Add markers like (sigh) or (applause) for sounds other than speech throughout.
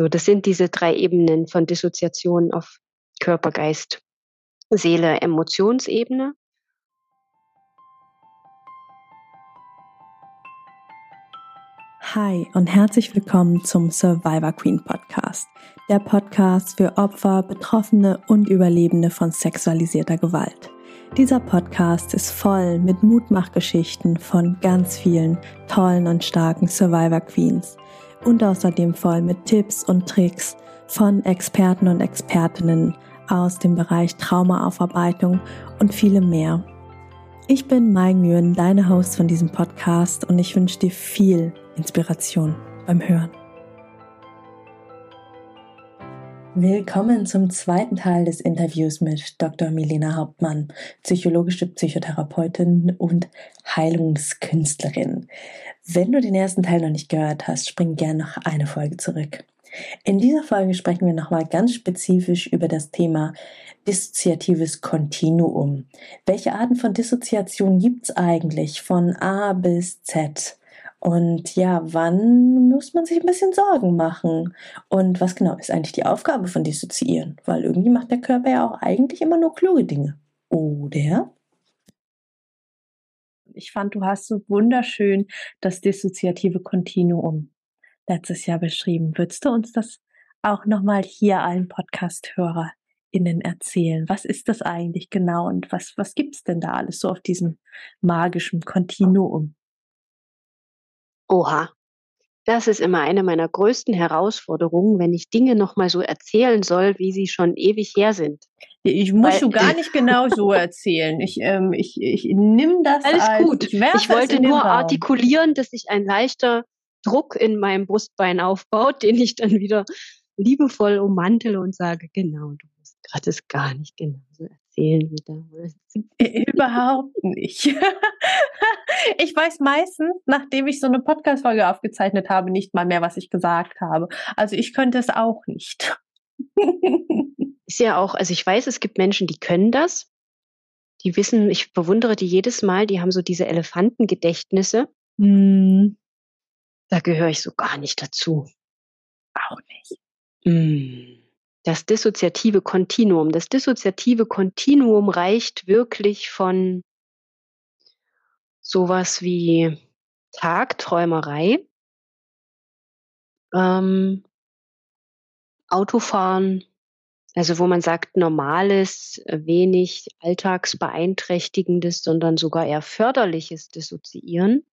So, das sind diese drei Ebenen von Dissoziation auf Körper, Geist, Seele, Emotionsebene. Hi und herzlich willkommen zum Survivor Queen Podcast. Der Podcast für Opfer, Betroffene und Überlebende von sexualisierter Gewalt. Dieser Podcast ist voll mit Mutmachgeschichten von ganz vielen tollen und starken Survivor Queens und außerdem voll mit Tipps und Tricks von Experten und Expertinnen aus dem Bereich Traumaaufarbeitung und vielem mehr. Ich bin Mai Nguyen, deine Host von diesem Podcast und ich wünsche dir viel Inspiration beim Hören. Willkommen zum zweiten Teil des Interviews mit Dr. Milena Hauptmann, psychologische Psychotherapeutin und Heilungskünstlerin. Wenn du den ersten Teil noch nicht gehört hast, spring gerne noch eine Folge zurück. In dieser Folge sprechen wir nochmal ganz spezifisch über das Thema dissoziatives Kontinuum. Welche Arten von Dissoziation gibt es eigentlich von A bis Z? Und ja, wann muss man sich ein bisschen Sorgen machen? Und was genau ist eigentlich die Aufgabe von Dissoziieren? Weil irgendwie macht der Körper ja auch eigentlich immer nur kluge Dinge. Oder? Ich fand, du hast so wunderschön das dissoziative Kontinuum letztes Jahr beschrieben. Würdest du uns das auch nochmal hier allen Podcast-HörerInnen erzählen? Was ist das eigentlich genau und was, was gibt's denn da alles so auf diesem magischen Kontinuum? Oha. Das ist immer eine meiner größten Herausforderungen, wenn ich Dinge nochmal so erzählen soll, wie sie schon ewig her sind. Ich muss Weil, du gar nicht genau so (laughs) erzählen. Ich, ähm, ich, ich nehme das Alles als, gut. Ich, ich wollte nur artikulieren, dass sich ein leichter Druck in meinem Brustbein aufbaut, (laughs) den ich dann wieder liebevoll ummantele und sage, genau, du musst gerade das gar nicht genau so erzählen wie damals. Überhaupt nicht. (laughs) ich weiß meistens, nachdem ich so eine Podcast-Folge aufgezeichnet habe, nicht mal mehr, was ich gesagt habe. Also ich könnte es auch nicht. (laughs) Ist ja auch, also ich weiß, es gibt Menschen, die können das. Die wissen, ich bewundere die jedes Mal, die haben so diese Elefantengedächtnisse. Mm. Da gehöre ich so gar nicht dazu. Auch nicht. Mm das dissoziative Kontinuum. Das dissoziative Kontinuum reicht wirklich von sowas wie Tagträumerei, ähm, Autofahren, also wo man sagt, normales, wenig alltagsbeeinträchtigendes, sondern sogar eher förderliches Dissoziieren.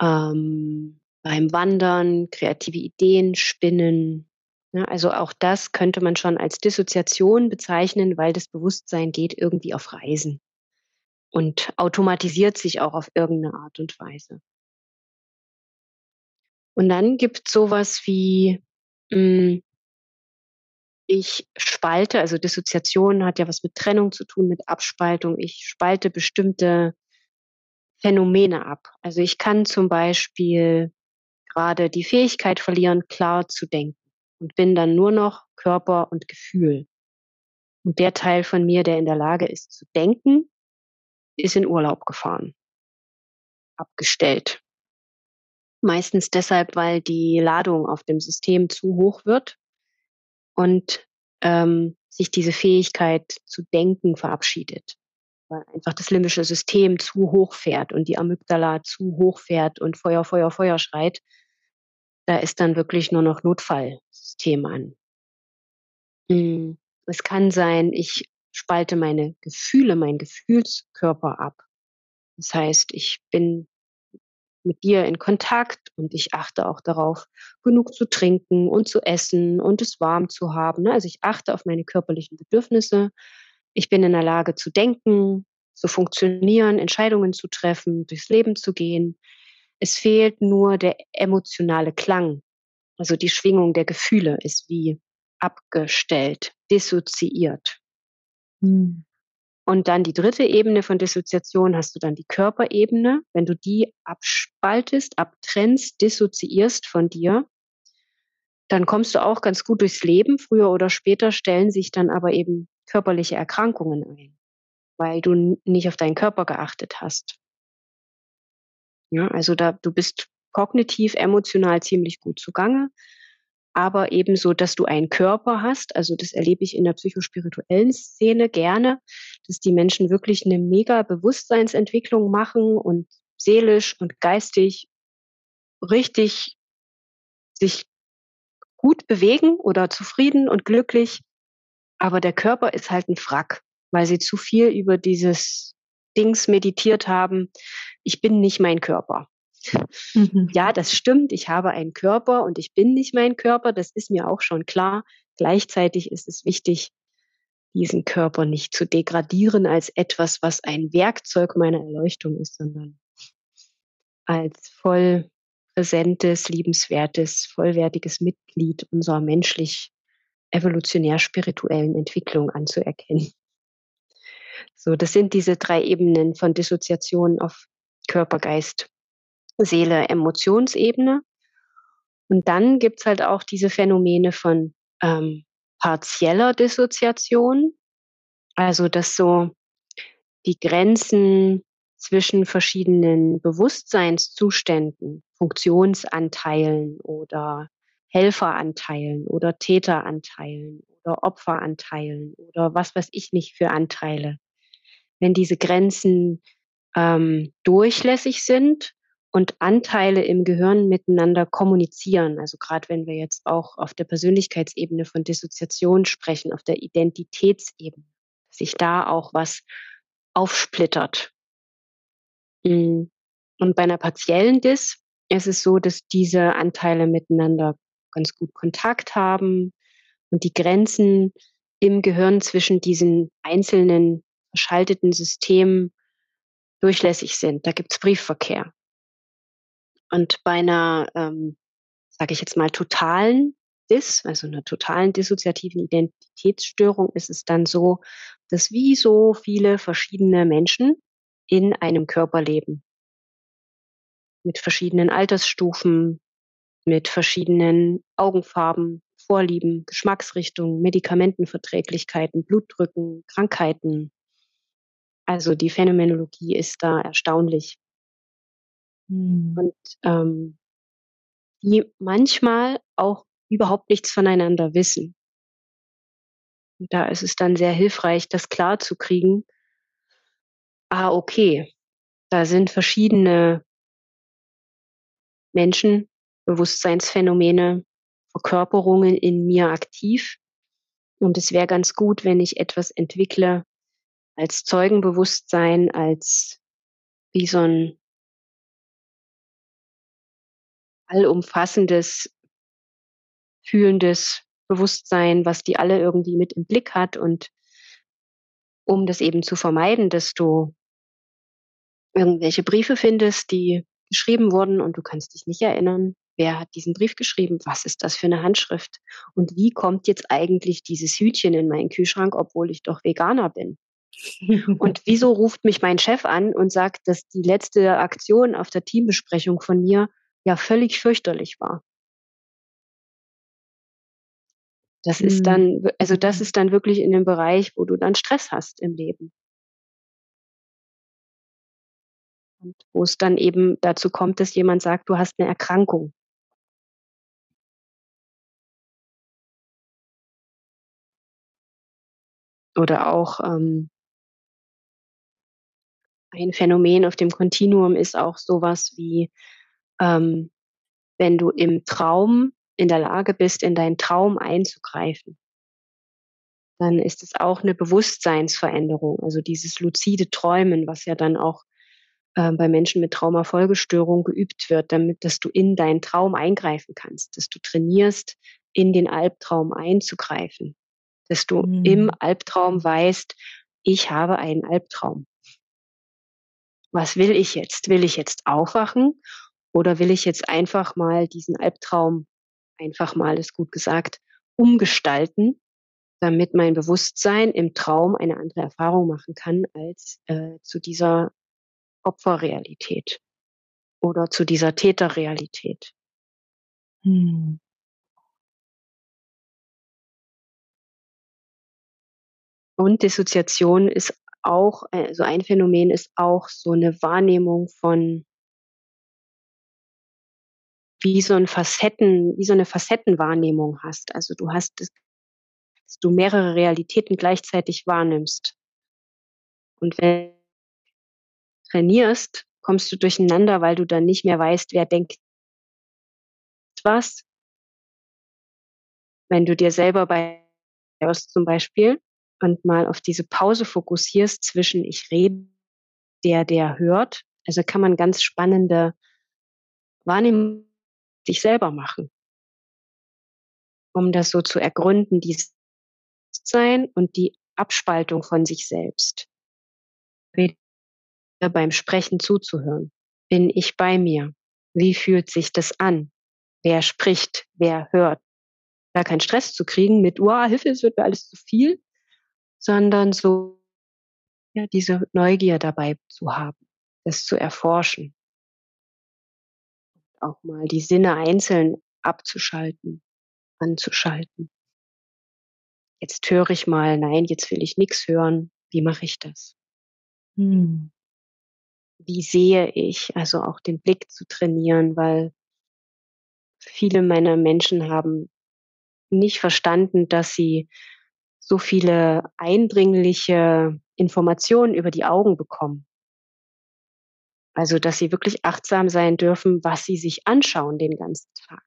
Ähm, beim Wandern, kreative Ideen spinnen, ne, also auch das könnte man schon als Dissoziation bezeichnen, weil das Bewusstsein geht irgendwie auf Reisen und automatisiert sich auch auf irgendeine Art und Weise. Und dann gibt es sowas wie, mh, hm, ich spalte, also Dissoziation hat ja was mit Trennung zu tun, mit Abspaltung. Ich spalte bestimmte Phänomene ab. Also ich kann zum Beispiel gerade die Fähigkeit verlieren, klar zu denken und bin dann nur noch Körper und Gefühl. Und der Teil von mir, der in der Lage ist zu denken, ist in Urlaub gefahren, abgestellt. Meistens deshalb, weil die Ladung auf dem System zu hoch wird und ähm, sich diese Fähigkeit zu denken verabschiedet. Weil einfach das limbische System zu hoch fährt und die Amygdala zu hoch fährt und Feuer, Feuer, Feuer schreit. Da ist dann wirklich nur noch Notfall System an. Hm, es kann sein, ich spalte meine Gefühle, meinen Gefühlskörper ab. Das heißt, ich bin mit dir in Kontakt und ich achte auch darauf, genug zu trinken und zu essen und es warm zu haben. Ne? Also ich achte auf meine körperlichen Bedürfnisse. Ich bin in der Lage zu denken, zu funktionieren, Entscheidungen zu treffen, durchs Leben zu gehen. Es fehlt nur der emotionale Klang. Also die Schwingung der Gefühle ist wie abgestellt, dissoziiert. Hm. Und dann die dritte Ebene von Dissoziation hast du dann die Körperebene. Wenn du die abspaltest, abtrennst, dissoziierst von dir, dann kommst du auch ganz gut durchs Leben. Früher oder später stellen sich dann aber eben körperliche Erkrankungen ein, weil du nicht auf deinen Körper geachtet hast. Ja, also da, du bist kognitiv, emotional ziemlich gut zugange. aber ebenso, dass du einen Körper hast. Also das erlebe ich in der psychospirituellen Szene gerne, dass die Menschen wirklich eine mega Bewusstseinsentwicklung machen und seelisch und geistig richtig sich gut bewegen oder zufrieden und glücklich. Aber der Körper ist halt ein Frack, weil sie zu viel über dieses Dings meditiert haben. Ich bin nicht mein Körper. Mhm. Ja, das stimmt. Ich habe einen Körper und ich bin nicht mein Körper. Das ist mir auch schon klar. Gleichzeitig ist es wichtig, diesen Körper nicht zu degradieren als etwas, was ein Werkzeug meiner Erleuchtung ist, sondern als voll präsentes, liebenswertes, vollwertiges Mitglied unserer menschlich evolutionär-spirituellen Entwicklung anzuerkennen. So, das sind diese drei Ebenen von Dissoziation auf Körper, Geist, Seele, Emotionsebene. Und dann gibt's halt auch diese Phänomene von ähm, partieller Dissoziation, also dass so die Grenzen zwischen verschiedenen Bewusstseinszuständen, Funktionsanteilen oder Helferanteilen oder Täteranteilen oder Opferanteilen oder was weiß ich nicht für Anteile. Wenn diese Grenzen ähm, durchlässig sind und Anteile im Gehirn miteinander kommunizieren, also gerade wenn wir jetzt auch auf der Persönlichkeitsebene von Dissoziation sprechen, auf der Identitätsebene, sich da auch was aufsplittert Mhm. Und bei einer partiellen Dis ist es so, dass diese Anteile miteinander ganz gut Kontakt haben und die Grenzen im Gehirn zwischen diesen einzelnen verschalteten Systemen durchlässig sind. Da gibt's Briefverkehr. Und bei einer, ähm, sage ich jetzt mal, totalen Dis, also einer totalen dissoziativen Identitätsstörung, ist es dann so, dass wie so viele verschiedene Menschen in einem Körper leben. Mit verschiedenen Altersstufen, mit verschiedenen Augenfarben, Vorlieben, Geschmacksrichtungen, Medikamentenverträglichkeiten, Blutdrücken, Krankheiten. Also die Phänomenologie ist da erstaunlich. Hm. Und ähm, die manchmal auch überhaupt nichts voneinander wissen. Und da ist es dann sehr hilfreich, das klar zu kriegen, ah, okay, da sind verschiedene Menschen, Bewusstseinsphänomene, Verkörperungen in mir aktiv. Und es wäre ganz gut, wenn ich etwas entwickle als Zeugenbewusstsein, als wie so ein allumfassendes, fühlendes Bewusstsein, was die alle irgendwie mit im Blick hat und um das eben zu vermeiden, dass du irgendwelche Briefe findest, die geschrieben wurden und du kannst dich nicht erinnern, wer hat diesen Brief geschrieben, was ist das für eine Handschrift und wie kommt jetzt eigentlich dieses Hütchen in meinen Kühlschrank, obwohl ich doch Veganer bin. (laughs) und wieso ruft mich mein Chef an und sagt, dass die letzte Aktion auf der Teambesprechung von mir ja völlig fürchterlich war. Das mhm. ist dann, also das ist dann wirklich in dem Bereich, wo du dann Stress hast im Leben. Und wo es dann eben dazu kommt, dass jemand sagt, du hast eine Erkrankung. Oder auch ähm, ein Phänomen auf dem Kontinuum ist auch sowas wie, ähm, wenn du im Traum in der Lage bist, in deinen Traum einzugreifen, dann ist es auch eine Bewusstseinsveränderung. Also dieses luzide Träumen, was ja dann auch äh, bei Menschen mit Traumafolgestörung geübt wird, damit, dass du in deinen Traum eingreifen kannst, dass du trainierst, in den Albtraum einzugreifen, dass du mhm. im Albtraum weißt, ich habe einen Albtraum. Was will ich jetzt? Will ich jetzt aufwachen oder will ich jetzt einfach mal diesen Albtraum einfach mal, ist gut gesagt, umgestalten, damit mein Bewusstsein im Traum eine andere Erfahrung machen kann als äh, zu dieser Opferrealität oder zu dieser Täterrealität. Hm. Und Dissoziation ist auch, also ein Phänomen ist auch so eine Wahrnehmung von wie so ein Facetten, wie so eine Facettenwahrnehmung hast. Also du hast, dass du mehrere Realitäten gleichzeitig wahrnimmst. Und wenn du trainierst, kommst du durcheinander, weil du dann nicht mehr weißt, wer denkt was. Wenn du dir selber bei zum Beispiel und mal auf diese Pause fokussierst zwischen ich rede, der, der hört. Also kann man ganz spannende Wahrnehmung sich selber machen, um das so zu ergründen, dieses Sein und die Abspaltung von sich selbst. Beim Sprechen zuzuhören. Bin ich bei mir? Wie fühlt sich das an? Wer spricht? Wer hört? Da keinen Stress zu kriegen mit, wow, Hilfe, es wird mir alles zu viel, sondern so, ja, diese Neugier dabei zu haben, das zu erforschen. Auch mal die Sinne einzeln abzuschalten, anzuschalten. Jetzt höre ich mal, nein, jetzt will ich nichts hören. Wie mache ich das? Hm. Wie sehe ich? Also auch den Blick zu trainieren, weil viele meiner Menschen haben nicht verstanden, dass sie so viele eindringliche Informationen über die Augen bekommen. Also, dass sie wirklich achtsam sein dürfen, was sie sich anschauen den ganzen Tag.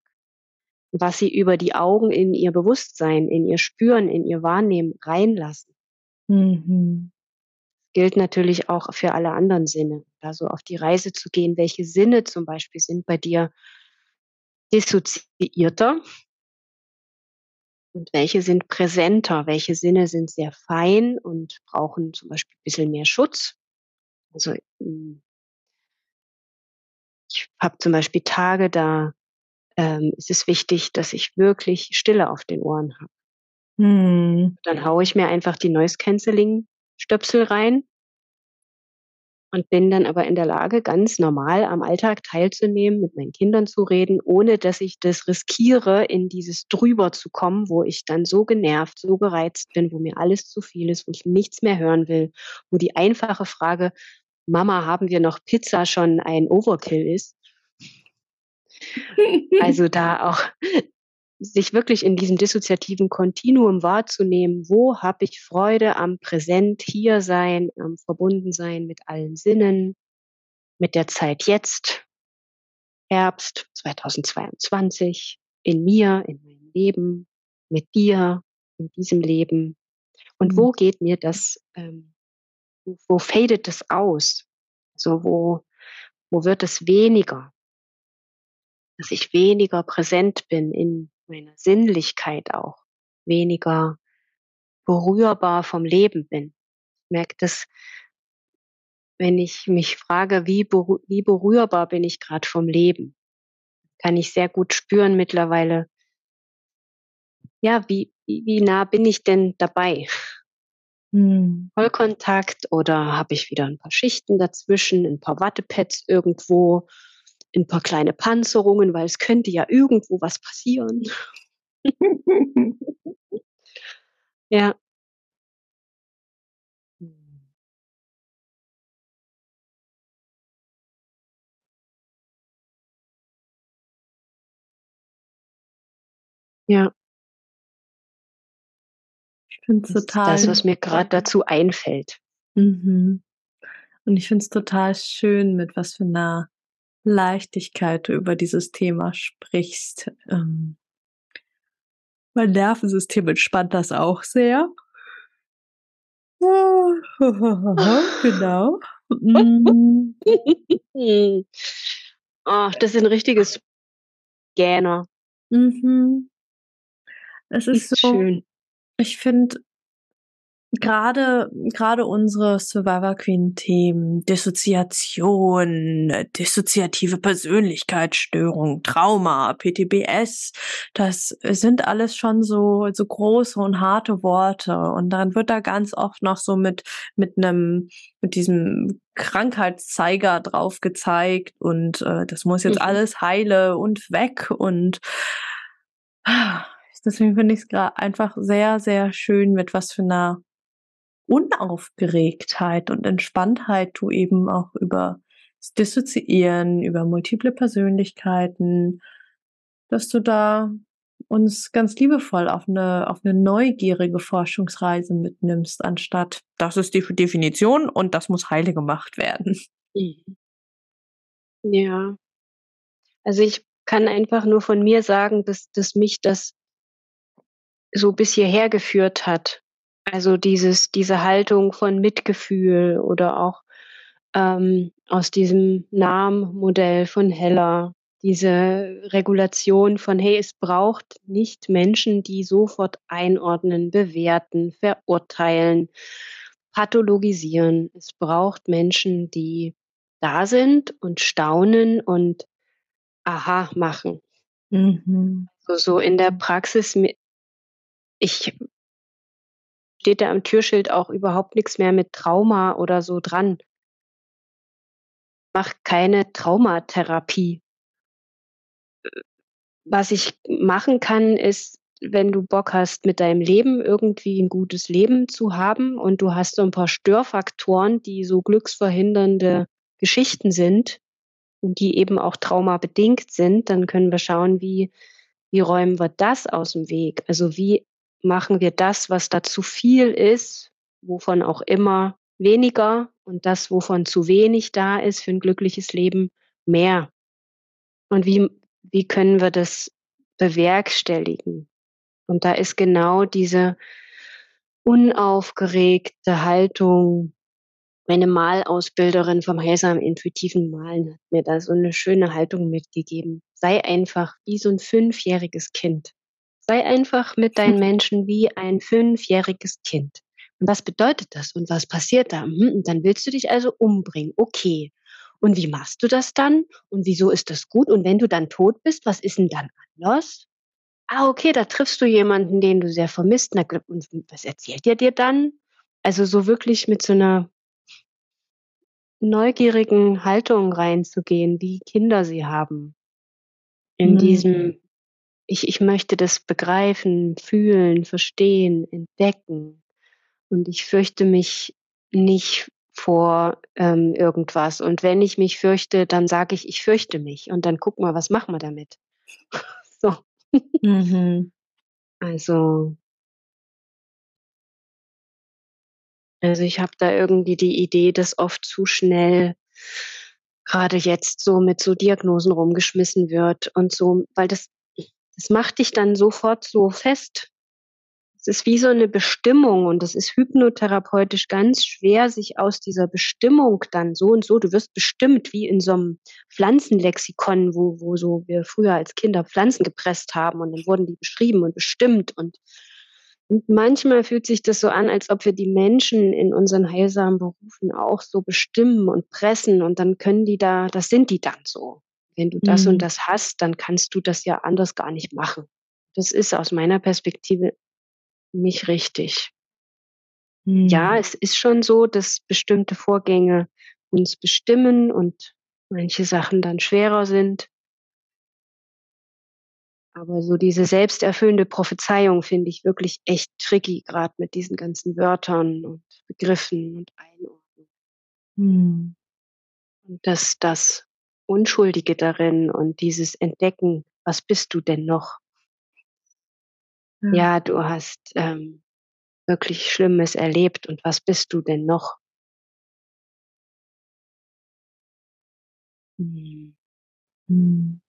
Was sie über die Augen in ihr Bewusstsein, in ihr Spüren, in ihr Wahrnehmen reinlassen. Mhm. Gilt natürlich auch für alle anderen Sinne. Da so auf die Reise zu gehen, welche Sinne zum Beispiel sind bei dir dissoziierter und welche sind präsenter, welche Sinne sind sehr fein und brauchen zum Beispiel ein bisschen mehr Schutz. Also hm, ich habe zum Beispiel Tage, da ähm, ist es wichtig, dass ich wirklich Stille auf den Ohren habe. Hm. Dann haue ich mir einfach die Noise Cancelling Stöpsel rein und bin dann aber in der Lage, ganz normal am Alltag teilzunehmen, mit meinen Kindern zu reden, ohne dass ich das riskiere, in dieses drüber zu kommen, wo ich dann so genervt, so gereizt bin, wo mir alles zu viel ist, wo ich nichts mehr hören will, wo die einfache Frage, Mama, haben wir noch Pizza schon ein Overkill ist. (laughs) Also da auch sich wirklich in diesem dissoziativen Kontinuum wahrzunehmen, wo habe ich Freude am Präsent hier sein, am Verbundensein mit allen Sinnen, mit der Zeit jetzt, Herbst 2022, in mir, in meinem Leben, mit dir, in diesem Leben. Und mhm. wo geht mir das, ähm, wo fadet das aus? So, wo, wo wird es weniger? Dass ich weniger präsent bin in meiner Sinnlichkeit auch weniger berührbar vom Leben bin. Ich merke das, wenn ich mich frage, wie, berühr, wie berührbar bin ich gerade vom Leben, kann ich sehr gut spüren mittlerweile, ja, wie, wie nah bin ich denn dabei? Hm. Vollkontakt oder habe ich wieder ein paar Schichten dazwischen, ein paar Wattepads irgendwo, ein paar kleine Panzerungen, weil es könnte ja irgendwo was passieren. (laughs) ja. Ja. Ich finde es total. Das, was mir gerade dazu einfällt. Mhm. Und ich finde es total schön, mit was für einer Leichtigkeit über dieses Thema sprichst. Ähm, mein Nervensystem entspannt das auch sehr. (laughs) genau. Mm. (laughs) oh, das ist ein richtiges Gähner. Mhm. Es ist, ist so schön. Ich finde, Gerade, gerade unsere Survivor Queen Themen, Dissoziation, dissoziative Persönlichkeitsstörung, Trauma, PTBS, das sind alles schon so, so große und harte Worte. Und dann wird da ganz oft noch so mit, mit einem, mit diesem Krankheitszeiger drauf gezeigt und äh, das muss jetzt mhm. alles heile und weg und deswegen finde ich es gerade einfach sehr, sehr schön, mit was für einer Unaufgeregtheit und Entspanntheit du eben auch über das Dissoziieren, über multiple Persönlichkeiten dass du da uns ganz liebevoll auf eine, auf eine neugierige Forschungsreise mitnimmst, anstatt das ist die Definition und das muss heile gemacht werden. Mhm. Ja. Also ich kann einfach nur von mir sagen, dass, dass mich das so bis hierher geführt hat. Also dieses, diese Haltung von Mitgefühl oder auch ähm, aus diesem Namen-Modell von Heller, diese Regulation von, hey, es braucht nicht Menschen, die sofort einordnen, bewerten, verurteilen, pathologisieren. Es braucht Menschen, die da sind und staunen und aha machen. Mhm. So, so in der Praxis, ich steht da am Türschild auch überhaupt nichts mehr mit Trauma oder so dran. Mach keine Traumatherapie. Was ich machen kann, ist, wenn du Bock hast, mit deinem Leben irgendwie ein gutes Leben zu haben und du hast so ein paar Störfaktoren, die so glücksverhindernde Geschichten sind und die eben auch traumabedingt sind, dann können wir schauen, wie, wie räumen wir das aus dem Weg? Also wie machen wir das, was da zu viel ist, wovon auch immer weniger und das, wovon zu wenig da ist für ein glückliches Leben, mehr? Und wie, wie können wir das bewerkstelligen? Und da ist genau diese unaufgeregte Haltung, meine Malausbilderin vom heilsamen intuitiven Malen hat mir da so eine schöne Haltung mitgegeben. Sei einfach wie so ein fünfjähriges Kind. Sei einfach mit deinen (laughs) Menschen wie ein fünfjähriges Kind. Und was bedeutet das? Und was passiert da? Hm, und dann willst du dich also umbringen. Okay. Und wie machst du das dann? Und wieso ist das gut? Und wenn du dann tot bist, was ist denn dann anders? Ah, okay, da triffst du jemanden, den du sehr vermisst. Na, und was erzählt er dir dann? Also so wirklich mit so einer neugierigen Haltung reinzugehen, wie Kinder sie haben. In mhm. diesem, ich, ich möchte das begreifen, fühlen, verstehen, entdecken. Und ich fürchte mich nicht vor ähm, irgendwas. Und wenn ich mich fürchte, dann sage ich, ich fürchte mich. Und dann guck mal, was machen wir damit? (laughs) so. Mhm. Also Also ich habe da irgendwie die Idee, dass oft zu schnell gerade jetzt so mit so Diagnosen rumgeschmissen wird und so, weil das, das macht dich dann sofort so fest. Es ist wie so eine Bestimmung und es ist hypnotherapeutisch ganz schwer, sich aus dieser Bestimmung dann so und so, du wirst bestimmt wie in so einem Pflanzenlexikon, wo, wo so wir früher als Kinder Pflanzen gepresst haben und dann wurden die beschrieben und bestimmt und und manchmal fühlt sich das so an, als ob wir die Menschen in unseren heilsamen Berufen auch so bestimmen und pressen und dann können die da, das sind die dann so. Wenn du das mhm. und das hast, dann kannst du das ja anders gar nicht machen. Das ist aus meiner Perspektive nicht richtig. Mhm. Ja, es ist schon so, dass bestimmte Vorgänge uns bestimmen und manche Sachen dann schwerer sind. Aber so diese selbsterfüllende Prophezeiung finde ich wirklich echt tricky, gerade mit diesen ganzen Wörtern und Begriffen und Einordnungen. Hm. Und dass das Unschuldige darin und dieses Entdecken, was bist du denn noch? Ja, ja du hast ähm, wirklich Schlimmes erlebt und was bist du denn noch? Hm. Hm.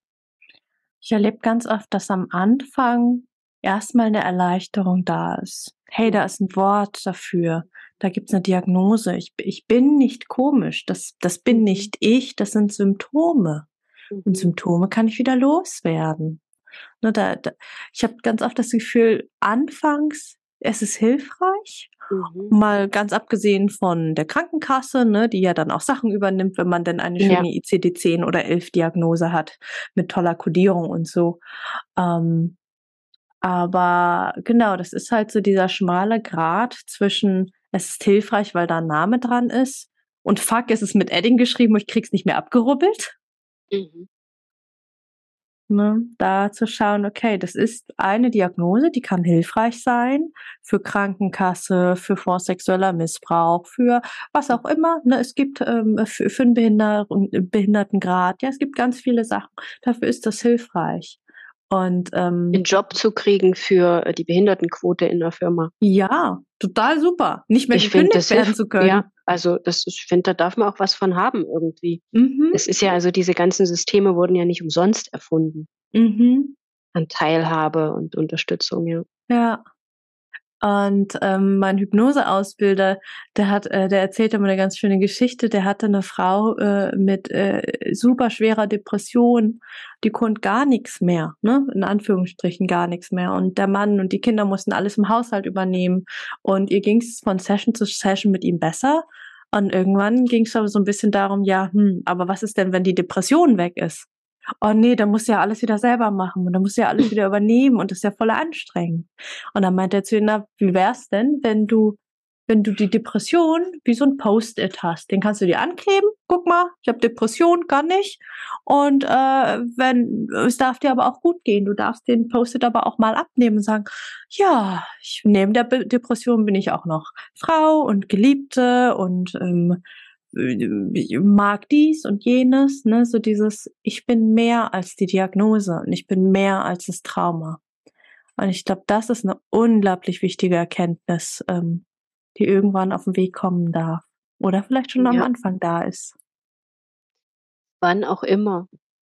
Ich erlebe ganz oft, dass am Anfang erstmal eine Erleichterung da ist. Hey, da ist ein Wort dafür. Da gibt's eine Diagnose. Ich, ich bin nicht komisch. Das, das bin mhm. nicht ich. Das sind Symptome. Und mhm. Symptome kann ich wieder loswerden. Ne, da, da, ich habe ganz oft das Gefühl, anfangs es ist hilfreich. Mhm. Mal ganz abgesehen von der Krankenkasse, ne, die ja dann auch Sachen übernimmt, wenn man denn eine schöne ja. ICD-10 oder 11 Diagnose hat mit toller Kodierung und so. Ähm, aber genau, das ist halt so dieser schmale Grat zwischen, es ist hilfreich, weil da ein Name dran ist und fuck, es ist mit Edding geschrieben und ich krieg's nicht mehr abgerubbelt. Mhm. Ne, da zu schauen, okay, das ist eine Diagnose, die kann hilfreich sein für Krankenkasse, für vorsexueller Missbrauch, für was auch immer. Ne, es gibt ähm, für, für einen Behinder Behindertengrad, ja, es gibt ganz viele Sachen. Dafür ist das hilfreich. Und ähm, einen Job zu kriegen für die Behindertenquote in der Firma. Ja, total super. Nicht mehr ich gekündigt werden zu können. Ja, also das, ich finde, da darf man auch was von haben irgendwie. Mhm. Es ist ja also diese ganzen Systeme wurden ja nicht umsonst erfunden. Mhm. An Teilhabe und Unterstützung, ja. Ja. Und ähm, mein Hypnoseausbilder, der hat, äh, der erzählt immer eine ganz schöne Geschichte. Der hatte eine Frau äh, mit äh, super schwerer Depression, die konnte gar nichts mehr, ne? In Anführungsstrichen gar nichts mehr. Und der Mann und die Kinder mussten alles im Haushalt übernehmen. Und ihr ging es von Session zu Session mit ihm besser. Und irgendwann ging es aber so ein bisschen darum, ja, hm, aber was ist denn, wenn die Depression weg ist? Oh nee, da muss ja alles wieder selber machen und da muss ja alles wieder übernehmen und das ist ja voll anstrengend. Und dann meinte er zu ihm, na, wie wär's denn, wenn du, wenn du die Depression wie so ein Post-it hast, den kannst du dir ankleben, guck mal, ich habe Depression, kann nicht. Und äh, wenn, es darf dir aber auch gut gehen, du darfst den Post-it aber auch mal abnehmen und sagen, ja, ich neben der Depression bin ich auch noch Frau und Geliebte und ähm, mag dies und jenes, ne, so dieses, ich bin mehr als die Diagnose und ich bin mehr als das Trauma. Und ich glaube, das ist eine unglaublich wichtige Erkenntnis, ähm, die irgendwann auf den Weg kommen darf. Oder vielleicht schon ja. am Anfang da ist. Wann auch immer.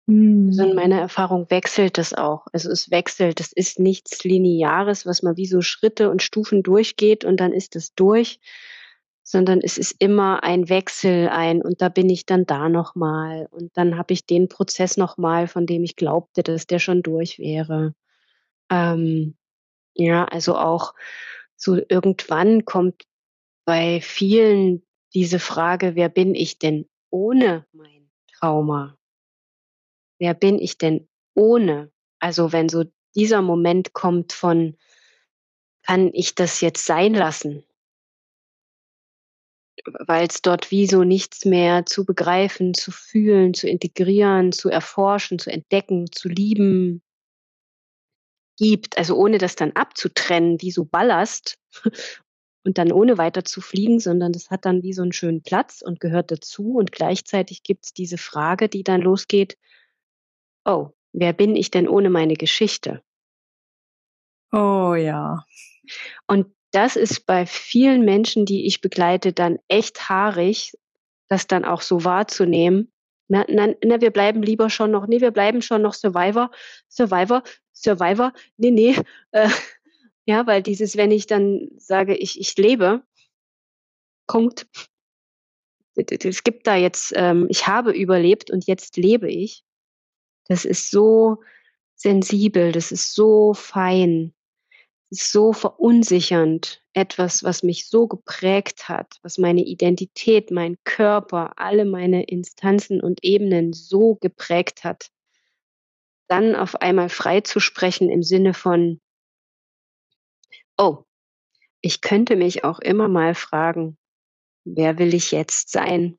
Hm. Also in meiner Erfahrung wechselt das auch. Also es wechselt. Das ist nichts Lineares, was man wie so Schritte und Stufen durchgeht und dann ist es durch, sondern es ist immer ein Wechsel ein und da bin ich dann da nochmal und dann habe ich den Prozess nochmal, von dem ich glaubte, dass der schon durch wäre. Ähm, ja, also auch so irgendwann kommt bei vielen diese Frage, wer bin ich denn ohne mein Trauma? Wer bin ich denn ohne? Also wenn so dieser Moment kommt von, kann ich das jetzt sein lassen? Weil es dort wie so nichts mehr zu begreifen, zu fühlen, zu integrieren, zu erforschen, zu entdecken, zu lieben gibt. Also ohne das dann abzutrennen, wie so Ballast (laughs) und dann ohne weiter zu fliegen, sondern das hat dann wie so einen schönen Platz und gehört dazu. Und gleichzeitig gibt es diese Frage, die dann losgeht, oh, wer bin ich denn ohne meine Geschichte? Oh ja. Und das ist bei vielen Menschen, die ich begleite, dann echt haarig, das dann auch so wahrzunehmen. Na, na, na, wir bleiben lieber schon noch, nee, wir bleiben schon noch Survivor, Survivor, Survivor, nee, nee. (laughs) Äh, ja, weil dieses, wenn ich dann sage, ich, ich lebe, Punkt. Es gibt da jetzt, ähm, ich habe überlebt und jetzt lebe ich. Das ist so sensibel, das ist so fein so verunsichernd, etwas, was mich so geprägt hat, was meine Identität, mein Körper, alle meine Instanzen und Ebenen so geprägt hat, dann auf einmal frei zu sprechen im Sinne von, oh, ich könnte mich auch immer mal fragen, wer will ich jetzt sein?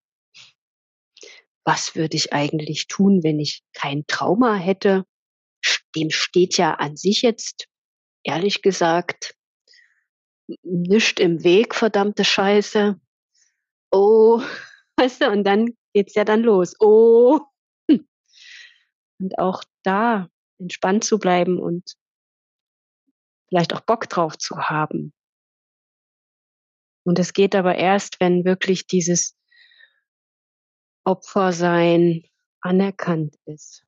Was würde ich eigentlich tun, wenn ich kein Trauma hätte? Dem steht ja an sich jetzt ehrlich gesagt, nischt im Weg, verdammte Scheiße. Oh, (laughs) weißt du, und dann geht's ja dann los. Oh. (laughs) Und auch da entspannt zu bleiben und vielleicht auch Bock drauf zu haben. Und es geht aber erst, wenn wirklich dieses Opfersein anerkannt ist.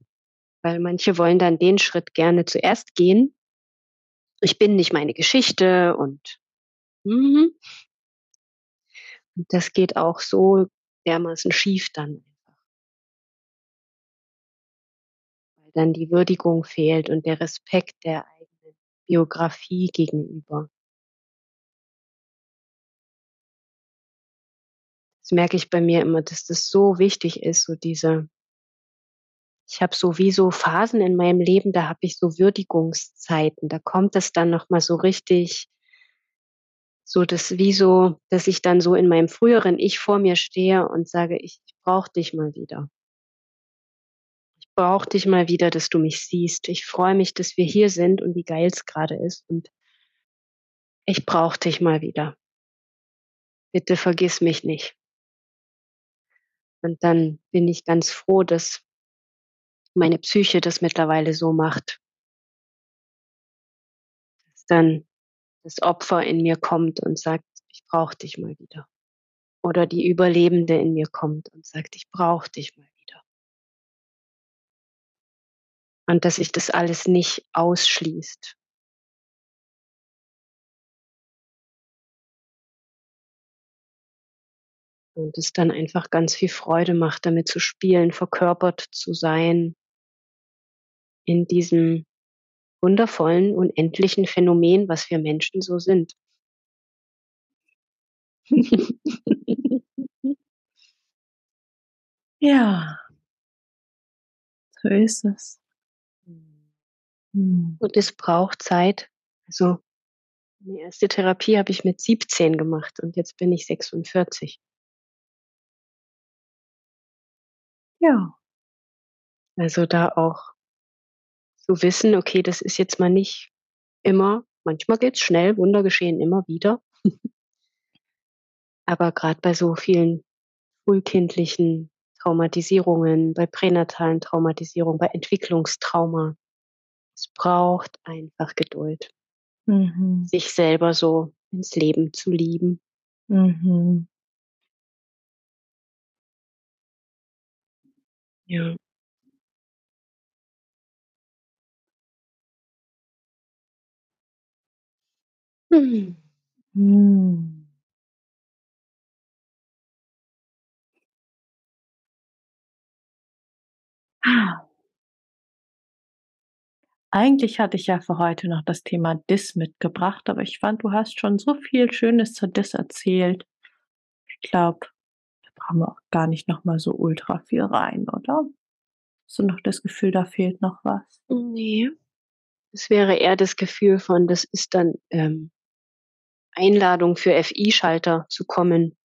Weil manche wollen dann den Schritt gerne zuerst gehen ich bin nicht meine Geschichte und, mhm. und das geht auch so dermaßen schief dann einfach. Weil dann die Würdigung fehlt und der Respekt der eigenen Biografie gegenüber. Das merke ich bei mir immer, dass das so wichtig ist, so diese ich habe sowieso Phasen in meinem Leben, da habe ich so Würdigungszeiten. Da kommt es dann noch mal so richtig, so das wie so, dass ich dann so in meinem früheren Ich vor mir stehe und sage, ich brauche dich mal wieder. Ich brauche dich mal wieder, dass du mich siehst. Ich freue mich, dass wir hier sind und wie geil es gerade ist. Und ich brauche dich mal wieder. Bitte vergiss mich nicht. Und dann bin ich ganz froh, dass meine Psyche das mittlerweile so macht, Dass dann das Opfer in mir kommt und sagt, ich brauche dich mal wieder. Oder die Überlebende in mir kommt und sagt, ich brauche dich mal wieder. Und dass sich das alles nicht ausschließt. Und es dann einfach ganz viel Freude macht, damit zu spielen, verkörpert zu sein in diesem wundervollen, unendlichen Phänomen, was wir Menschen so sind. (laughs) ja, so ist es. Hm. Und es braucht Zeit. Also, die erste Therapie habe ich mit 17 gemacht und jetzt bin ich 46. Ja. Also da auch zu wissen, okay, das ist jetzt mal nicht immer, manchmal geht's schnell, Wunder geschehen immer wieder. (laughs) Aber gerade bei so vielen frühkindlichen Traumatisierungen, bei pränatalen Traumatisierungen, bei Entwicklungstrauma, es braucht einfach Geduld, Mhm. sich selber so ins Leben zu lieben. Mhm. Ja. Mhm. Ah. Eigentlich hatte ich ja für heute noch das Thema Dis mitgebracht, aber ich fand, du hast schon so viel Schönes zur Dis erzählt. Ich glaube, da brauchen wir auch gar nicht noch mal so ultra viel rein, oder? Hast du noch das Gefühl, da fehlt noch was? Ne. Es wäre eher das Gefühl von, das ist dann, ähm, Einladung für FI-Schalter zu kommen.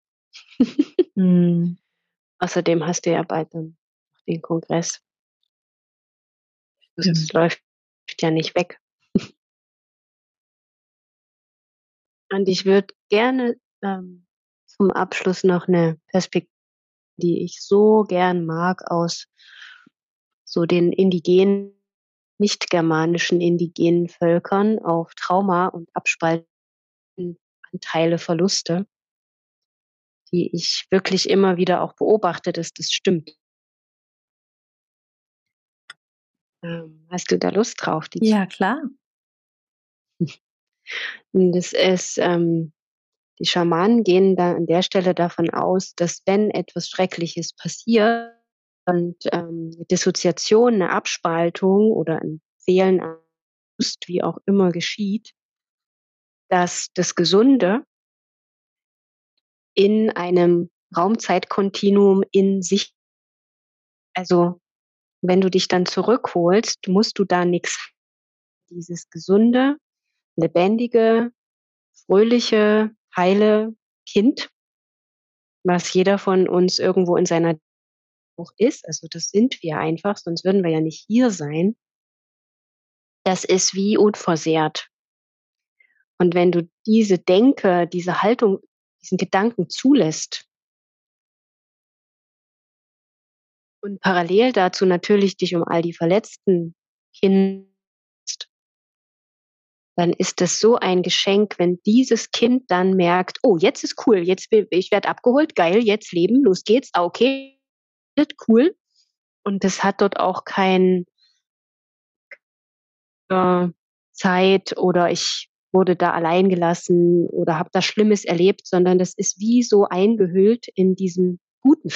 Mhm. (laughs) Außerdem hast du ja bald dann den Kongress. Das Stimmt. läuft ja nicht weg. (laughs) Und ich würde gerne, ähm, zum Abschluss noch 'ne Perspek die ich so gern mag aus so den indigenen nicht-germanischen indigenen Völkern auf Trauma und Abspalten, Anteile, Verluste die ich wirklich immer wieder auch beobachte, dass das stimmt. Ähm, hast du da Lust drauf, Ja, klar. (laughs) Das ist, ähm die Schamanen gehen da an der Stelle davon aus, dass wenn etwas Schreckliches passiert und, ähm, Dissoziation, 'ne Abspaltung oder 'n Fehlen wie auch immer geschieht dass das Gesunde in einem Raum-Zeit-Kontinuum in sich also, wenn du dich dann zurückholst, musst du da nix dieses gesunde, lebendige, fröhliche, heile Kind, was jeder von uns irgendwo in seiner auch ist, also das sind wir einfach, sonst würden wir ja nicht hier sein das ist wie unversehrt. Und wenn du diese Denke, diese Haltung, diesen Gedanken zulässt und parallel dazu natürlich dich um all die Verletzten dann ist das so ein Geschenk, wenn dieses Kind dann merkt: „Oh, jetzt ist cool, jetzt will ich werde abgeholt, geil, jetzt leben, los geht's. Ah, okay, cool.“ Und das hat dort auch kein äh, Zeit oder ich wurde da allein gelassen oder habe da Schlimmes erlebt, sondern das ist wie so eingehüllt in diesem guten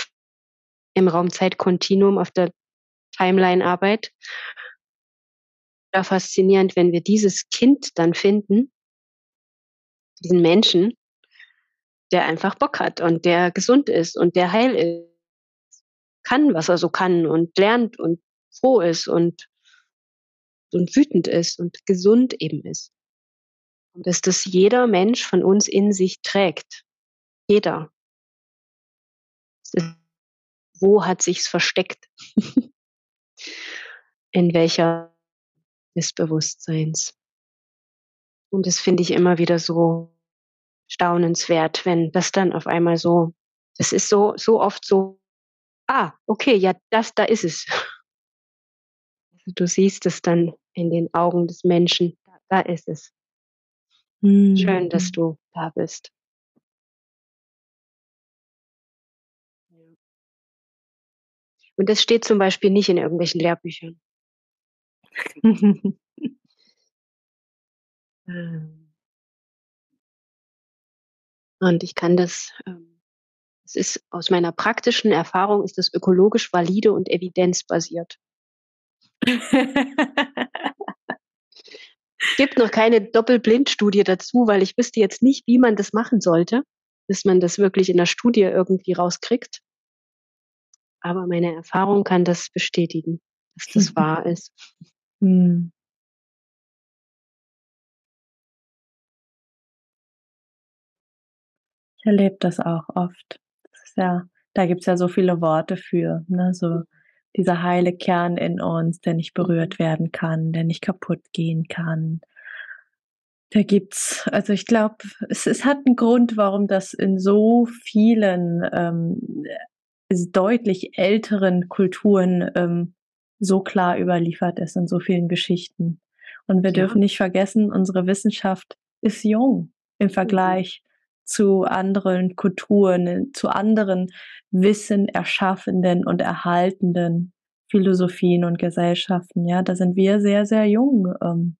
im Raum-Zeit-Kontinuum auf der Timeline-Arbeit. Ja, faszinierend, wenn wir dieses Kind dann finden diesen Menschen der einfach Bock hat und der gesund ist und der heil ist, kann, was er so kann und lernt und froh ist und und wütend ist und gesund eben ist. Und dass das jeder Mensch von uns in sich trägt. Jeder. Wo hat sich's versteckt? (laughs) In welcher des Bewusstseins? Und das finde ich immer wieder so staunenswert, wenn das dann auf einmal so das ist so so oft so: „Ah, okay, ja, das da ist es.“ (laughs) Du siehst es dann in den Augen des Menschen, da da ist es. Mhm. Schön, dass du da bist. Und das steht zum Beispiel nicht in irgendwelchen Lehrbüchern. Ähm. (laughs) Und ich kann das, ähm, es ist aus meiner praktischen Erfahrung ist das ökologisch valide und evidenzbasiert. (laughs) Es gibt noch keine Doppelblindstudie dazu, weil ich wüsste jetzt nicht, wie man das machen sollte, bis man das wirklich in der Studie irgendwie rauskriegt. Aber meine Erfahrung kann das bestätigen, dass das (laughs) wahr ist. Hm. Ich erlebe das auch oft. Das ist ja, da gibt's ja so viele Worte für, ne? So dieser heile Kern in uns, der nicht berührt mhm. werden kann, der nicht kaputt gehen kann. Da gibt's, also ich glaube, es, es hat einen Grund, warum das in so vielen ähm, deutlich älteren Kulturen ähm, so klar überliefert ist in so vielen Geschichten. Und wir ja. dürfen nicht vergessen, unsere Wissenschaft ist jung im mhm. Vergleich zu anderen Kulturen, zu anderen Wissen erschaffenden und erhaltenden Philosophien und Gesellschaften. Ja, da sind wir sehr, sehr jung. Ähm,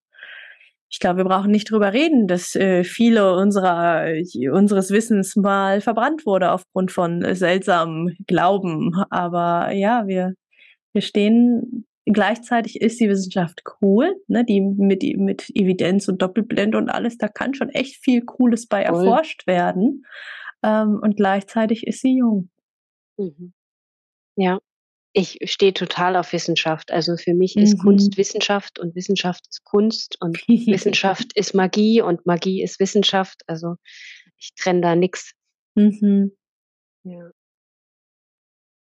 ich glaube, wir brauchen nicht drüber reden, dass äh, viele unserer unseres Wissens mal verbrannt wurde aufgrund von seltsamen Glauben. Aber ja, wir wir stehen gleichzeitig ist die Wissenschaft cool, ne, die mit, mit Evidenz und Doppelblende und alles, da kann schon echt viel Cooles bei cool. erforscht werden. Ähm, und gleichzeitig ist sie jung. Mhm. Ja, ich stehe total auf Wissenschaft. Also für mich ist mhm. Kunst Wissenschaft und Wissenschaft ist Kunst und Wissenschaft (laughs) ist Magie und Magie ist Wissenschaft. Also ich trenne da nichts. Mhm. Ja.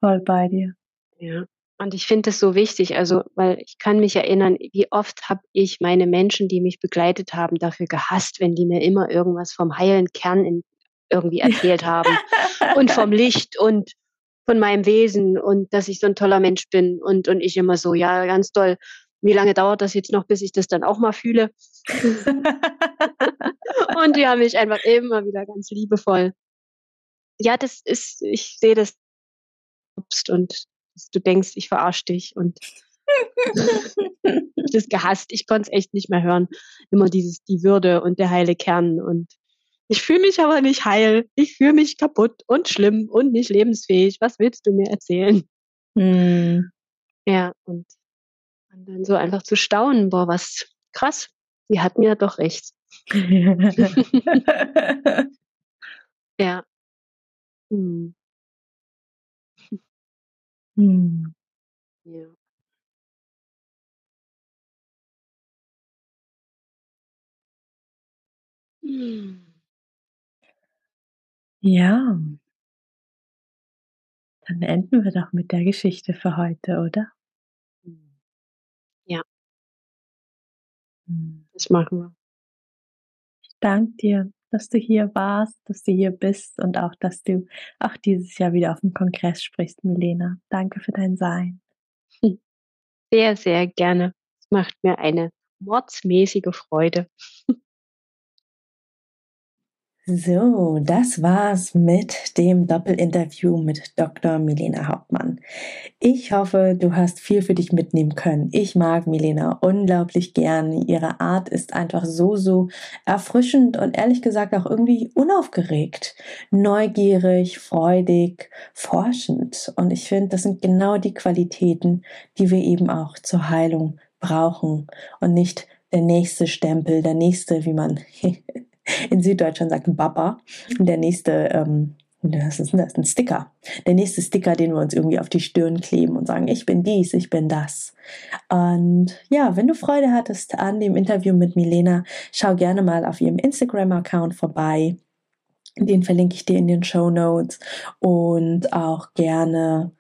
Voll bei dir. Ja. Und ich finde es so wichtig, also, weil ich kann mich erinnern, wie oft habe ich meine Menschen, die mich begleitet haben, dafür gehasst, wenn die mir immer irgendwas vom heilen Kern in, irgendwie erzählt haben (laughs) und vom Licht und von meinem Wesen und dass ich so ein toller Mensch bin und, und ich immer so, ja, ganz toll. Wie lange dauert das jetzt noch, bis ich das dann auch mal fühle? (laughs) und die haben mich einfach immer wieder ganz liebevoll. Ja, das ist, ich sehe das und du denkst, ich verarsche dich und (laughs) das gehasst. Ich konnte es echt nicht mehr hören. Immer dieses, die Würde und der heile Kern und ich fühle mich aber nicht heil. Ich fühle mich kaputt und schlimm und nicht lebensfähig. Was willst du mir erzählen? Hm. Ja, und, und dann so einfach zu staunen, boah, was krass, die hat mir doch recht. (laughs) ja. Hm. Hm. Ja. Ja. Dann enden wir doch mit der Geschichte für heute, oder? Ja. Hm. Das machen wir. Ich danke dir dass du hier warst, dass du hier bist und auch, dass du auch dieses Jahr wieder auf dem Kongress sprichst, Milena. Danke für dein Sein. Sehr, sehr gerne. Es macht mir eine mordsmäßige Freude. So, das war's mit dem Doppelinterview mit Dr. Milena Hauptmann. Ich hoffe, du hast viel für dich mitnehmen können. Ich mag Milena unglaublich gern. Ihre Art ist einfach so, so erfrischend und ehrlich gesagt auch irgendwie unaufgeregt, neugierig, freudig, forschend. Und ich finde, das sind genau die Qualitäten, die wir eben auch zur Heilung brauchen und nicht der nächste Stempel, der nächste, wie man (laughs) in Süddeutschland sagt Baba. Der nächste, ähm, das ist das? Ein Sticker. Der nächste Sticker, den wir uns irgendwie auf die Stirn kleben und sagen, ich bin dies, ich bin das. Und ja, wenn du Freude hattest an dem Interview mit Milena, schau gerne mal auf ihrem Instagram-Account vorbei. Den verlinke ich dir in den Show Notes und auch gerne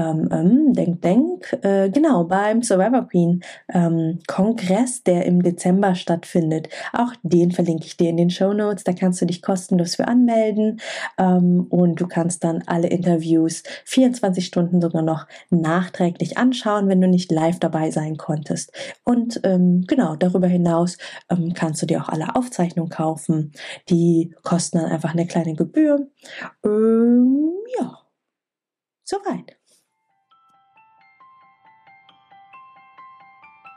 ähm, ähm, denk, denk, äh, genau, beim Survivor Queen ähm, Kongress, der im Dezember stattfindet. Auch den verlinke ich dir in den Show Notes. Da kannst du dich kostenlos für anmelden ähm, und du kannst dann alle Interviews 24 Stunden sogar noch nachträglich anschauen, wenn du nicht live dabei sein konntest. Und ähm, genau, darüber hinaus ähm, kannst du dir auch alle Aufzeichnungen kaufen. Die kosten dann einfach eine kleine Gebühr. Ähm, ja, soweit.